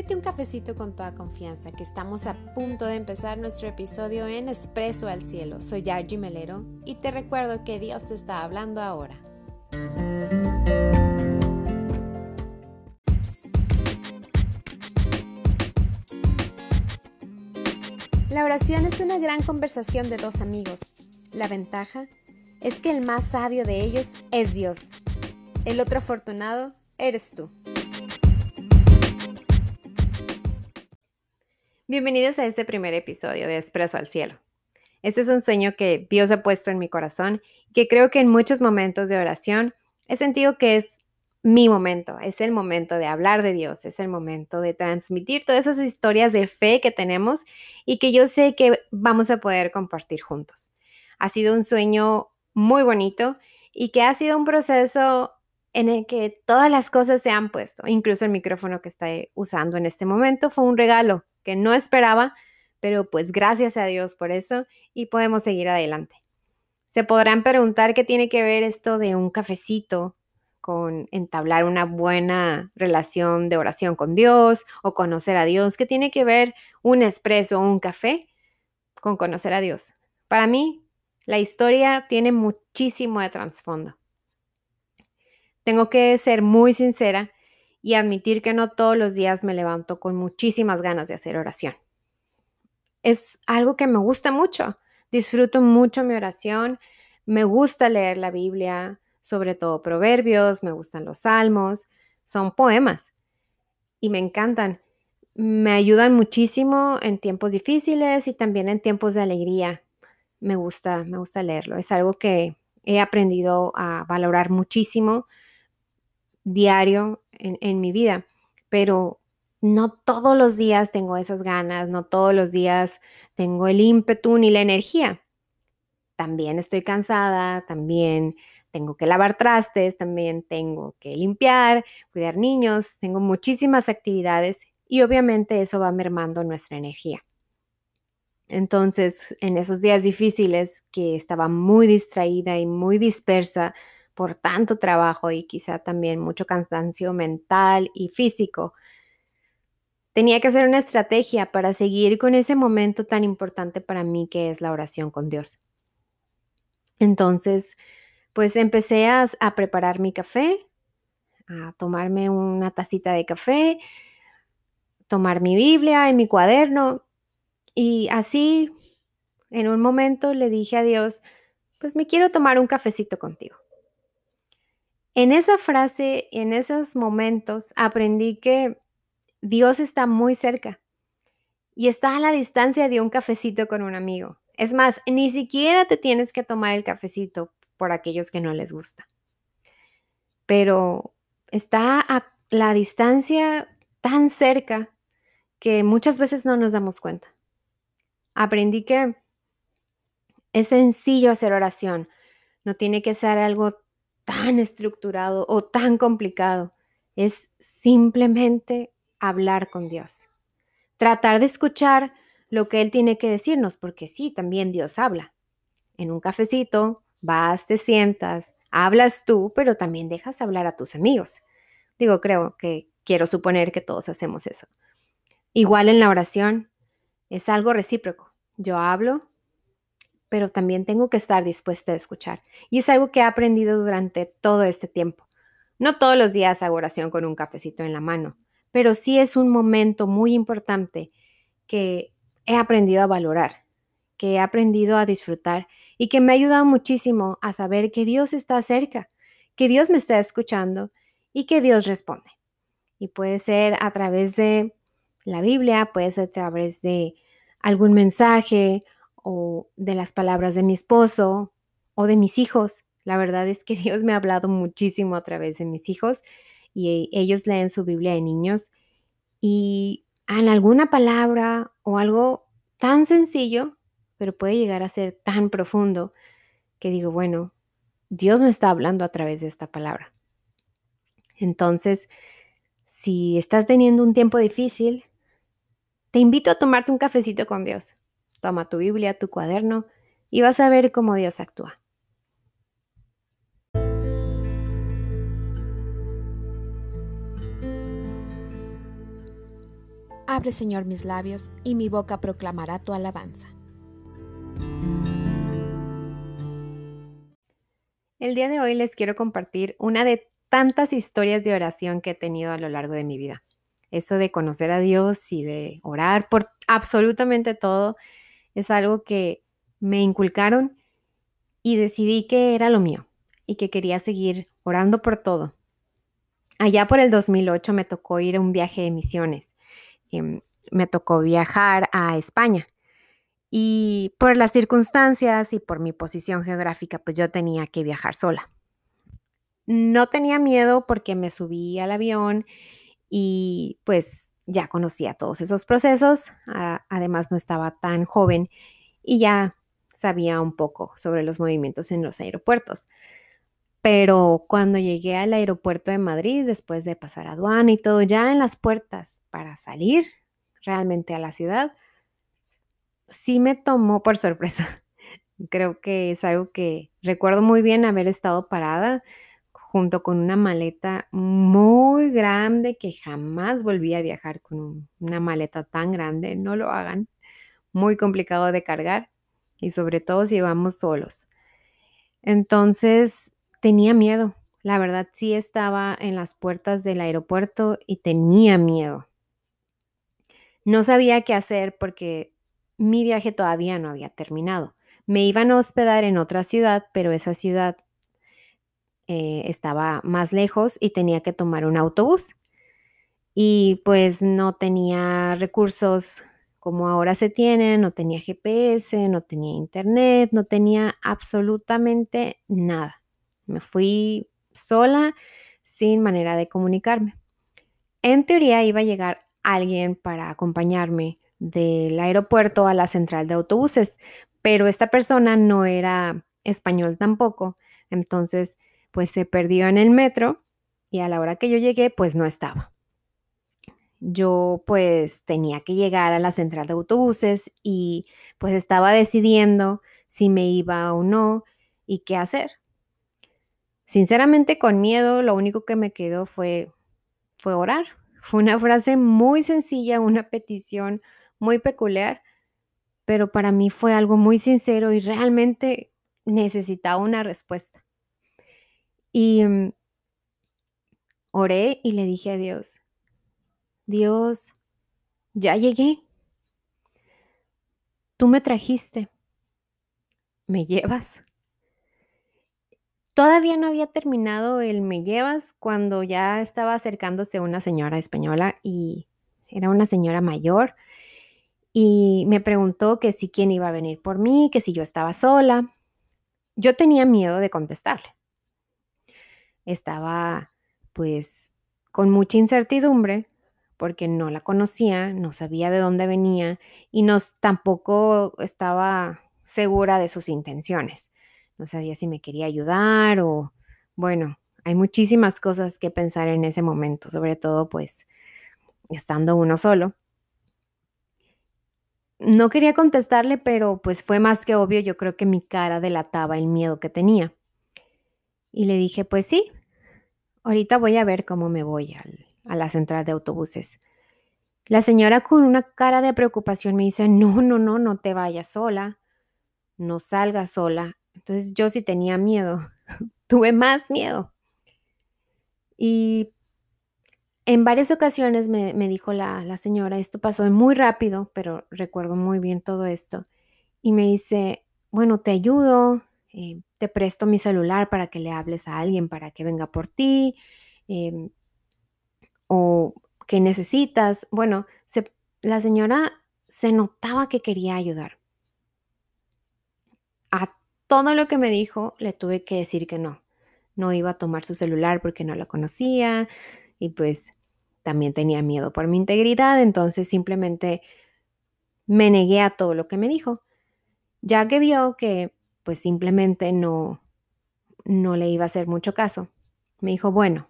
Sírvete un cafecito con toda confianza, que estamos a punto de empezar nuestro episodio en Expreso al Cielo. Soy Argy Melero y te recuerdo que Dios te está hablando ahora. La oración es una gran conversación de dos amigos. La ventaja es que el más sabio de ellos es Dios. El otro afortunado eres tú. Bienvenidos a este primer episodio de Expreso al Cielo. Este es un sueño que Dios ha puesto en mi corazón y que creo que en muchos momentos de oración he sentido que es mi momento, es el momento de hablar de Dios, es el momento de transmitir todas esas historias de fe que tenemos y que yo sé que vamos a poder compartir juntos. Ha sido un sueño muy bonito y que ha sido un proceso en el que todas las cosas se han puesto, incluso el micrófono que estoy usando en este momento fue un regalo que no esperaba, pero pues gracias a Dios por eso y podemos seguir adelante. Se podrán preguntar qué tiene que ver esto de un cafecito con entablar una buena relación de oración con Dios o conocer a Dios, qué tiene que ver un espresso o un café con conocer a Dios. Para mí, la historia tiene muchísimo de trasfondo. Tengo que ser muy sincera y admitir que no todos los días me levanto con muchísimas ganas de hacer oración. Es algo que me gusta mucho. Disfruto mucho mi oración. Me gusta leer la Biblia, sobre todo proverbios, me gustan los salmos, son poemas y me encantan. Me ayudan muchísimo en tiempos difíciles y también en tiempos de alegría. Me gusta, me gusta leerlo. Es algo que he aprendido a valorar muchísimo diario en, mi vida, pero no todos los días tengo esas ganas, no todos los días tengo el ímpetu ni la energía. También estoy cansada, también tengo que lavar trastes, también tengo que limpiar, cuidar niños, tengo muchísimas actividades y obviamente eso va mermando nuestra energía. Entonces, en esos días difíciles que estaba muy distraída y muy dispersa, por tanto trabajo y quizá también mucho cansancio mental y físico. Tenía que hacer una estrategia para seguir con ese momento tan importante para mí que es la oración con Dios. Entonces, pues empecé a, preparar mi café, a tomarme una tacita de café, tomar mi Biblia y mi cuaderno y así en un momento le dije a Dios, pues me quiero tomar un cafecito contigo. En esa frase, en esos momentos, aprendí que Dios está muy cerca y está a la distancia de un cafecito con un amigo. Es más, ni siquiera te tienes que tomar el cafecito por aquellos que no les gusta. Pero está a la distancia tan cerca que muchas veces no nos damos cuenta. Aprendí que es sencillo hacer oración. No tiene que ser algo tan estructurado o tan complicado. Es simplemente hablar con Dios. Tratar de escuchar lo que Él tiene que decirnos, porque sí, también Dios habla. En un cafecito, vas, te sientas, hablas tú, pero también dejas hablar a tus amigos. Digo, creo que quiero suponer que todos hacemos eso. Igual en la oración, es algo recíproco. Yo hablo, pero también tengo que estar dispuesta a escuchar. Y es algo que he aprendido durante todo este tiempo. No todos los días hago oración con un cafecito en la mano, pero sí es un momento muy importante que he aprendido a valorar, que he aprendido a disfrutar y que me ha ayudado muchísimo a saber que Dios está cerca, que Dios me está escuchando y que Dios responde. Y puede ser a través de la Biblia, puede ser a través de algún mensaje o de las palabras de mi esposo o de mis hijos. La verdad es que Dios me ha hablado muchísimo a través de mis hijos y ellos leen su Biblia de niños y en alguna palabra o algo tan sencillo, pero puede llegar a ser tan profundo que digo, bueno, Dios me está hablando a través de esta palabra. Entonces, si estás teniendo un tiempo difícil, te invito a tomarte un cafecito con Dios. Toma tu Biblia, tu cuaderno y vas a ver cómo Dios actúa. Abre, Señor, mis labios, y mi boca proclamará tu alabanza. El día de hoy les quiero compartir una de tantas historias de oración que he tenido a lo largo de mi vida. Eso de conocer a Dios y de orar por absolutamente todo es algo que me inculcaron y decidí que era lo mío y que quería seguir orando por todo. Allá por el 2008 me tocó ir a un viaje de misiones. Em, me tocó viajar a España. Y por las circunstancias y por mi posición geográfica, pues yo tenía que viajar sola. No tenía miedo porque me subí al avión y pues ya conocía todos esos procesos. además, no estaba tan joven y ya sabía un poco sobre los movimientos en los aeropuertos. Pero cuando llegué al aeropuerto de Madrid, después de pasar aduana y todo, ya en las puertas para salir realmente a la ciudad, sí me tomó por sorpresa. Creo que es algo que recuerdo muy bien haber estado parada junto con una maleta muy grande que jamás volví a viajar con una maleta tan grande. No lo hagan. Muy complicado de cargar y sobre todo si vamos solos. Entonces tenía miedo. La verdad sí estaba en las puertas del aeropuerto y tenía miedo. No sabía qué hacer porque mi viaje todavía no había terminado. Me iban a hospedar en otra ciudad, pero esa ciudad eh, estaba más lejos y tenía que tomar un autobús. Y pues no tenía recursos como ahora se tienen, no tenía GPS, no tenía internet, no tenía absolutamente nada. Me fui sola, sin manera de comunicarme. En teoría iba a llegar alguien para acompañarme del aeropuerto a la central de autobuses, pero esta persona no era español tampoco, entonces pues se perdió en el metro y a la hora que yo llegué pues no estaba. Yo pues tenía que llegar a la central de autobuses y pues estaba decidiendo si me iba o no y qué hacer. Sinceramente con miedo lo único que me quedó fue fue orar. Fue una frase muy sencilla, una petición muy peculiar, pero para mí fue algo muy sincero y realmente necesitaba una respuesta. Y mm, oré y le dije a Dios, Dios, ya llegué. Tú me trajiste. ¿Me llevas? Todavía no había terminado el me llevas cuando ya estaba acercándose una señora española y era una señora mayor y me preguntó que si quién iba a venir por mí, que si yo estaba sola. Yo tenía miedo de contestarle. Estaba pues con mucha incertidumbre porque no la conocía, no sabía de dónde venía y no, tampoco estaba segura de sus intenciones. No sabía si me quería ayudar o, bueno, hay muchísimas cosas que pensar en ese momento, sobre todo pues estando uno solo. No quería contestarle, pero pues fue más que obvio, yo creo que mi cara delataba el miedo que tenía. Y le dije, pues sí, ahorita voy a ver cómo me voy a la central de autobuses. La señora con una cara de preocupación me dice, no, no, no, no te vayas sola, no salgas sola. Entonces yo sí tenía miedo, tuve más miedo. Y en varias ocasiones me, dijo la, señora, esto pasó muy rápido, pero recuerdo muy bien todo esto, y me dice, bueno, te ayudo, eh, te presto mi celular para que le hables a alguien para que venga por ti, em, o que necesitas. Bueno, la señora se notaba que quería ayudar. A todo lo que me dijo le tuve que decir que no. No iba a tomar su celular porque no la conocía y pues también tenía miedo por mi integridad, entonces simplemente me negué a todo lo que me dijo, ya que vio que pues simplemente no no le iba a hacer mucho caso. Me dijo, "Bueno,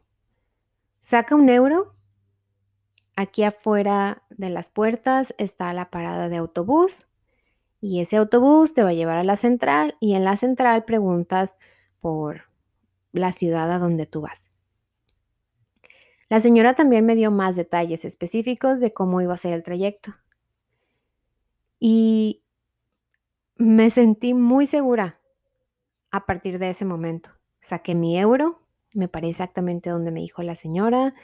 saca un euro. Aquí afuera de las puertas está la parada de autobús y ese autobús te va a llevar a la central y en la central preguntas por la ciudad a donde tú vas." La señora también me dio más detalles específicos de cómo iba a ser el trayecto. Y me sentí muy segura a partir de ese momento. Saqué mi euro, me paré exactamente donde me dijo la señora.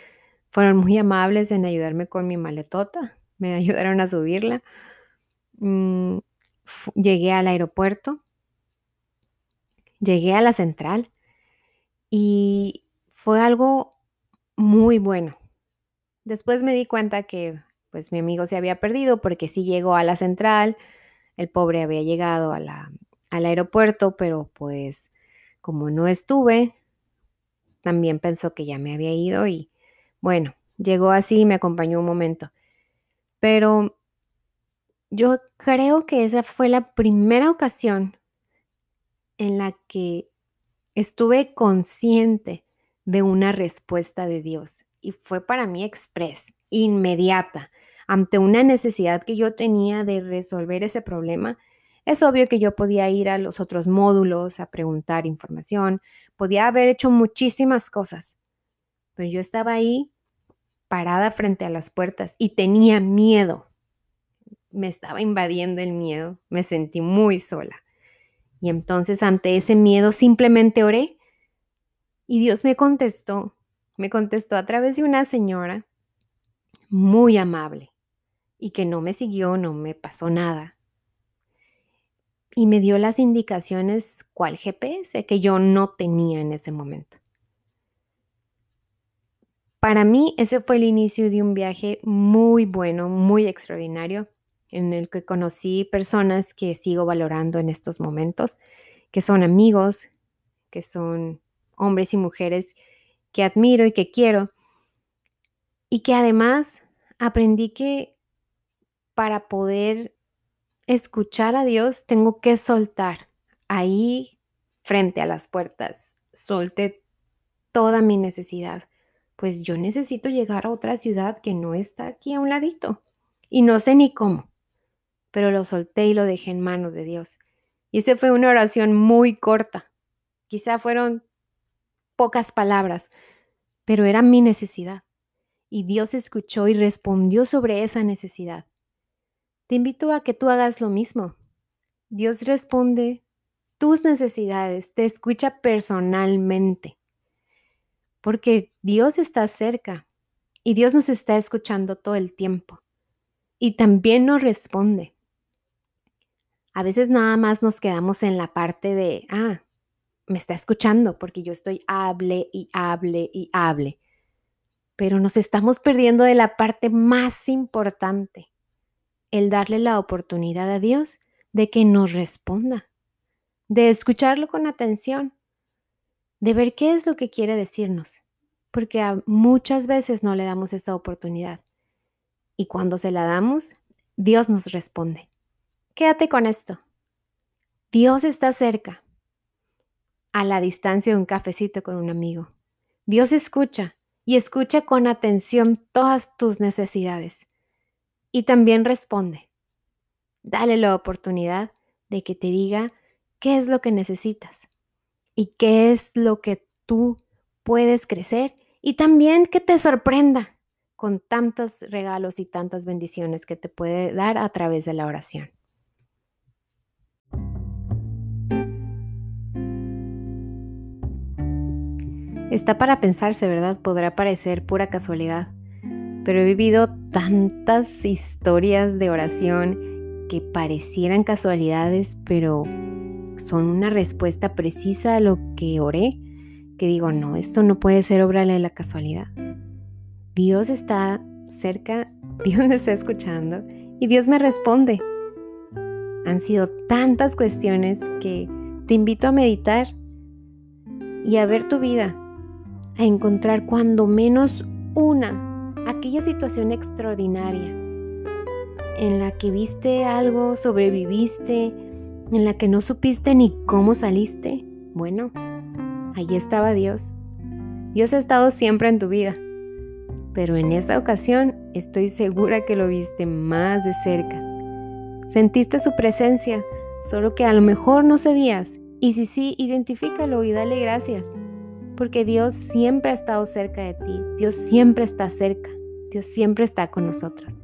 Fueron muy amables en ayudarme con mi maletota, me ayudaron a subirla. Mm, llegué al aeropuerto, llegué a la central y fue algo muy bueno. Después me di cuenta que pues mi amigo se había perdido porque sí llegó a la central, el pobre había llegado al aeropuerto, pero pues como no estuve, también pensó que ya me había ido y bueno, llegó así y me acompañó un momento. Pero yo creo que esa fue la primera ocasión en la que estuve consciente de una respuesta de Dios y fue para mí express, inmediata, ante una necesidad que yo tenía de resolver ese problema. Es obvio que yo podía ir a los otros módulos a preguntar información, podía haber hecho muchísimas cosas, pero yo estaba ahí parada frente a las puertas y tenía miedo. Me estaba invadiendo el miedo, me sentí muy sola. Y entonces ante ese miedo simplemente oré y Dios me contestó, me contestó a través de una señora muy amable y que no me siguió, no me pasó nada. Y me dio las indicaciones cuál GPS que yo no tenía en ese momento. Para mí ese fue el inicio de un viaje muy bueno, muy extraordinario, en el que conocí personas que sigo valorando en estos momentos, que son amigos, que son hombres y mujeres que admiro y que quiero, y que además aprendí que para poder escuchar a Dios tengo que soltar ahí frente a las puertas, solté toda mi necesidad, pues yo necesito llegar a otra ciudad que no está aquí a un ladito y no sé ni cómo, pero lo solté y lo dejé en manos de Dios. Y esa fue una oración muy corta, quizá fueron pocas palabras, pero era mi necesidad. Y Dios escuchó y respondió sobre esa necesidad. Te invito a que tú hagas lo mismo. Dios responde tus necesidades, te escucha personalmente, porque Dios está cerca y Dios nos está escuchando todo el tiempo y también nos responde. A veces nada más nos quedamos en la parte de, ah, me está escuchando porque yo estoy hable y hable y hable. Pero nos estamos perdiendo de la parte más importante, el darle la oportunidad a Dios de que nos responda, de escucharlo con atención, de ver qué es lo que quiere decirnos, porque muchas veces no le damos esa oportunidad. Y cuando se la damos, Dios nos responde. Quédate con esto. Dios está cerca a la distancia de un cafecito con un amigo. Dios escucha y escucha con atención todas tus necesidades y también responde. Dale la oportunidad de que te diga qué es lo que necesitas y qué es lo que tú puedes crecer y también que te sorprenda con tantos regalos y tantas bendiciones que te puede dar a través de la oración. Está para pensarse, ¿verdad? Podrá parecer pura casualidad, pero he vivido tantas historias de oración que parecieran casualidades, pero son una respuesta precisa a lo que oré, que digo, no, esto no puede ser obra de la casualidad. Dios está cerca, Dios me está escuchando y Dios me responde. Han sido tantas cuestiones que te invito a meditar y a ver tu vida a encontrar cuando menos una, aquella situación extraordinaria en la que viste algo, sobreviviste, en la que no supiste ni cómo saliste. Bueno, allí estaba Dios. Dios ha estado siempre en tu vida, pero en esa ocasión estoy segura que lo viste más de cerca. Sentiste su presencia, solo que a lo mejor no sabías. Y si sí, identifícalo y dale gracias porque Dios siempre ha estado cerca de ti, Dios siempre está cerca, Dios siempre está con nosotros.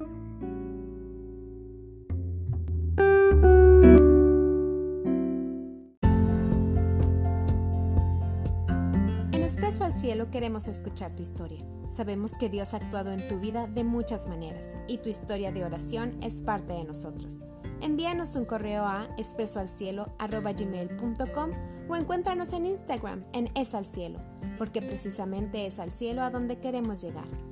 En Expreso al Cielo queremos escuchar tu historia. Sabemos que Dios ha actuado en tu vida de muchas maneras y tu historia de oración es parte de nosotros. Envíanos un correo a expresoalcielo.com o encuéntranos en Instagram en Es al Cielo, porque precisamente es al cielo a donde queremos llegar.